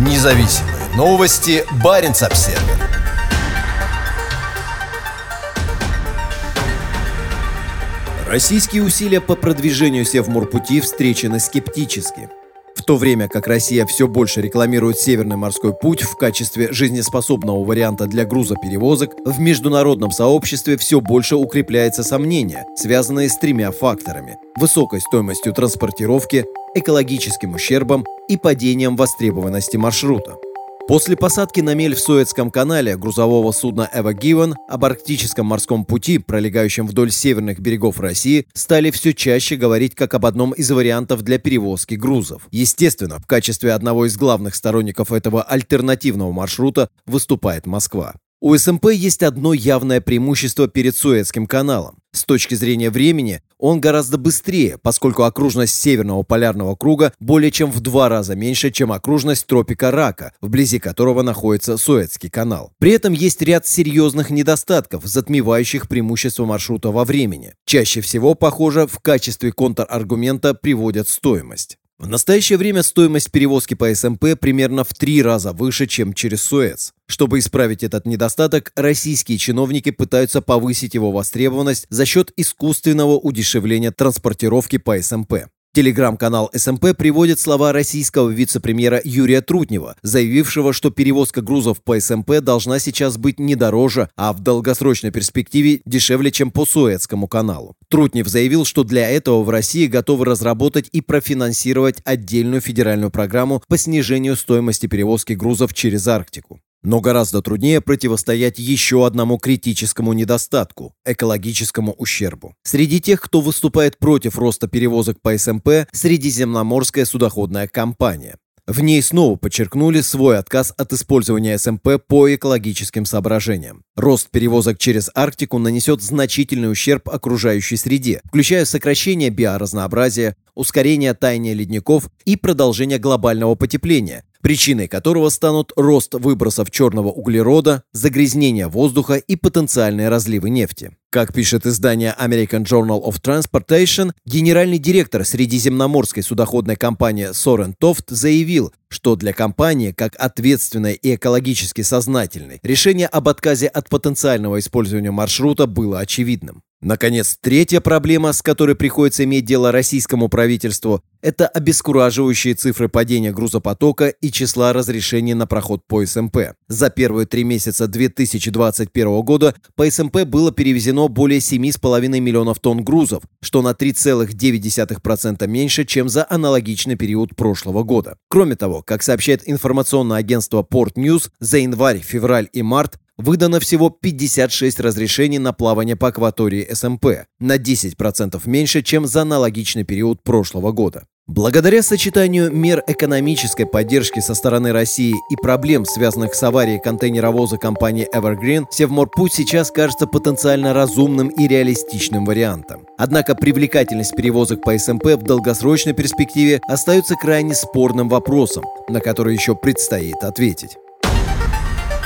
Независимые новости. Барин обсерва Российские усилия по продвижению Севморпути встречены скептически. В то время как Россия все больше рекламирует Северный морской путь в качестве жизнеспособного варианта для грузоперевозок, в международном сообществе все больше укрепляется сомнение, связанные с тремя факторами – высокой стоимостью транспортировки, экологическим ущербом и падением востребованности маршрута. После посадки на мель в Суэцком канале грузового судна «Эва Гивен» об арктическом морском пути, пролегающем вдоль северных берегов России, стали все чаще говорить как об одном из вариантов для перевозки грузов. Естественно, в качестве одного из главных сторонников этого альтернативного маршрута выступает Москва. У СМП есть одно явное преимущество перед Суэцким каналом. С точки зрения времени он гораздо быстрее, поскольку окружность Северного полярного круга более чем в два раза меньше, чем окружность тропика Рака, вблизи которого находится Суэцкий канал. При этом есть ряд серьезных недостатков, затмевающих преимущество маршрута во времени. Чаще всего, похоже, в качестве контраргумента приводят стоимость. В настоящее время стоимость перевозки по СМП примерно в три раза выше, чем через Суэц. Чтобы исправить этот недостаток, российские чиновники пытаются повысить его востребованность за счет искусственного удешевления транспортировки по СМП. Телеграм-канал СМП приводит слова российского вице-премьера Юрия Трутнева, заявившего, что перевозка грузов по СМП должна сейчас быть не дороже, а в долгосрочной перспективе дешевле, чем по Суэцкому каналу. Трутнев заявил, что для этого в России готовы разработать и профинансировать отдельную федеральную программу по снижению стоимости перевозки грузов через Арктику. Но гораздо труднее противостоять еще одному критическому недостатку – экологическому ущербу. Среди тех, кто выступает против роста перевозок по СМП, Средиземноморская судоходная компания. В ней снова подчеркнули свой отказ от использования СМП по экологическим соображениям. Рост перевозок через Арктику нанесет значительный ущерб окружающей среде, включая сокращение биоразнообразия, ускорение таяния ледников и продолжение глобального потепления, причиной которого станут рост выбросов черного углерода, загрязнение воздуха и потенциальные разливы нефти. Как пишет издание American Journal of Transportation, генеральный директор Средиземноморской судоходной компании Сорен Тофт заявил, что для компании, как ответственной и экологически сознательной, решение об отказе от потенциального использования маршрута было очевидным. Наконец, третья проблема, с которой приходится иметь дело российскому правительству, это обескураживающие цифры падения грузопотока и числа разрешений на проход по СМП. За первые три месяца 2021 года по СМП было перевезено более 7,5 миллионов тонн грузов, что на 3,9% меньше, чем за аналогичный период прошлого года. Кроме того, как сообщает информационное агентство Port News, за январь, февраль и март выдано всего 56 разрешений на плавание по акватории СМП, на 10% меньше, чем за аналогичный период прошлого года. Благодаря сочетанию мер экономической поддержки со стороны России и проблем, связанных с аварией контейнеровоза компании Evergreen, Севморпуть сейчас кажется потенциально разумным и реалистичным вариантом. Однако привлекательность перевозок по СМП в долгосрочной перспективе остается крайне спорным вопросом, на который еще предстоит ответить.